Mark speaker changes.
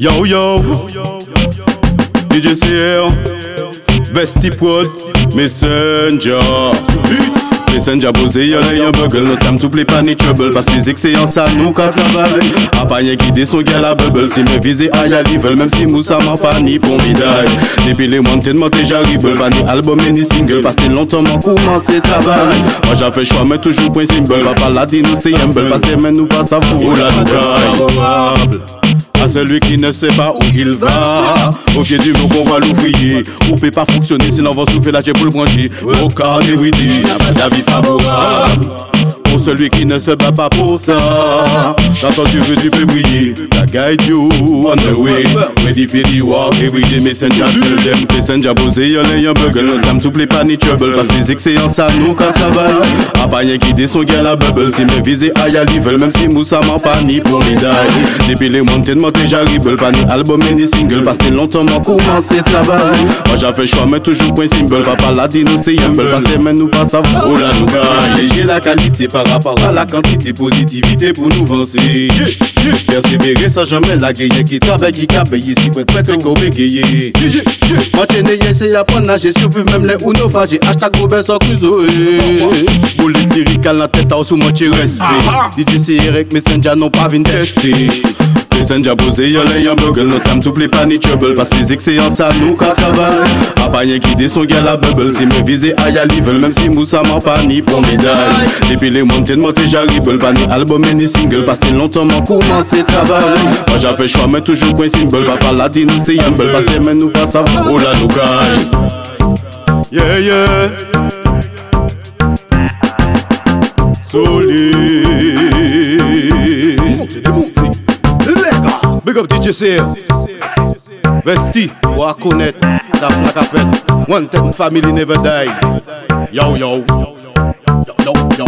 Speaker 1: Yo yo, DJ CR, Vesti Prod, Messenger. Messenger posé, y'a l'œil un bugle, notre âme tout plaît pas ni trouble Parce que c'est en ça nous qu'à travailler. A pas rien qui son gars la bubble. Si me visé à y'a level, même si moussa m'a pas ni pour médaille Depuis les montées de monter j'arrive, pas ni album ni single Parce que longtemps m'a commencé travail Moi j'ai fait choix mais toujours point symbole. Va pas la nous stay humble Parce que nous pas ça pour la à celui qui ne sait pas où il va. Au pied du mur qu'on va l'ouvrier. On peut pas fonctionner sinon on va souffler la pour le brancher. Au cas des la vie favorable pour celui qui ne se bat pas pour ça. J'entends tu veux, tu peux briller. La guide you on the way. For the walk every day. Messenger tell them. Messenger posé, y'en a un bugle. Dame souple pas ni trouble. Parce que les excellents à nous qu'à travail. A pas rien qui descend, gars la bubble. Si me visé à y'a level. Même si Moussa m'a pas ni pour médaille. Depuis les montées de monter, j'arrive. Pas ni album ni single. Parce que longtemps m'a commencé travail. Moi j'ai fait choix, mais toujours point symbole. Papa l'a dit, nous stay humble. Parce que nous pas ça. Oh la nous J'ai la qualité par rapport à la quantité, positivité pour nous avancer. Persévérer sans jamais la gayer, qui travaille, qui a bégayer. M'enchaîner, c'est à nager, survivre même les naufragés. Hashtag Robinson Crusoe. Boulette lyrique à la tête, à sous mon respect. DJ CRX, Messenger n'ont pas vu tester. Messenger posé, y'a les bugle, notre âme souple pas ni trouble. Parce que c'est en ça, nous qu'à travail. A pas qui descend, gars la bubble. Si me visé à y'a level, même si Moussa m'a pas ni pour médaille. Depuis les montées de monter, j'arrive, pas ni album ni single. Parce que longtemps m'a commencé travail. Moi j'avais choix, mais toujours point symbole. Papa l'a dit, nous stay humble. Parce que nous pas ça, oh la nous Yeah, yeah. Solide. Up DJ. Vesti, wa connaître, ça flaque à fête. One ten family never die. Yo, yo. Yo, yo, yo.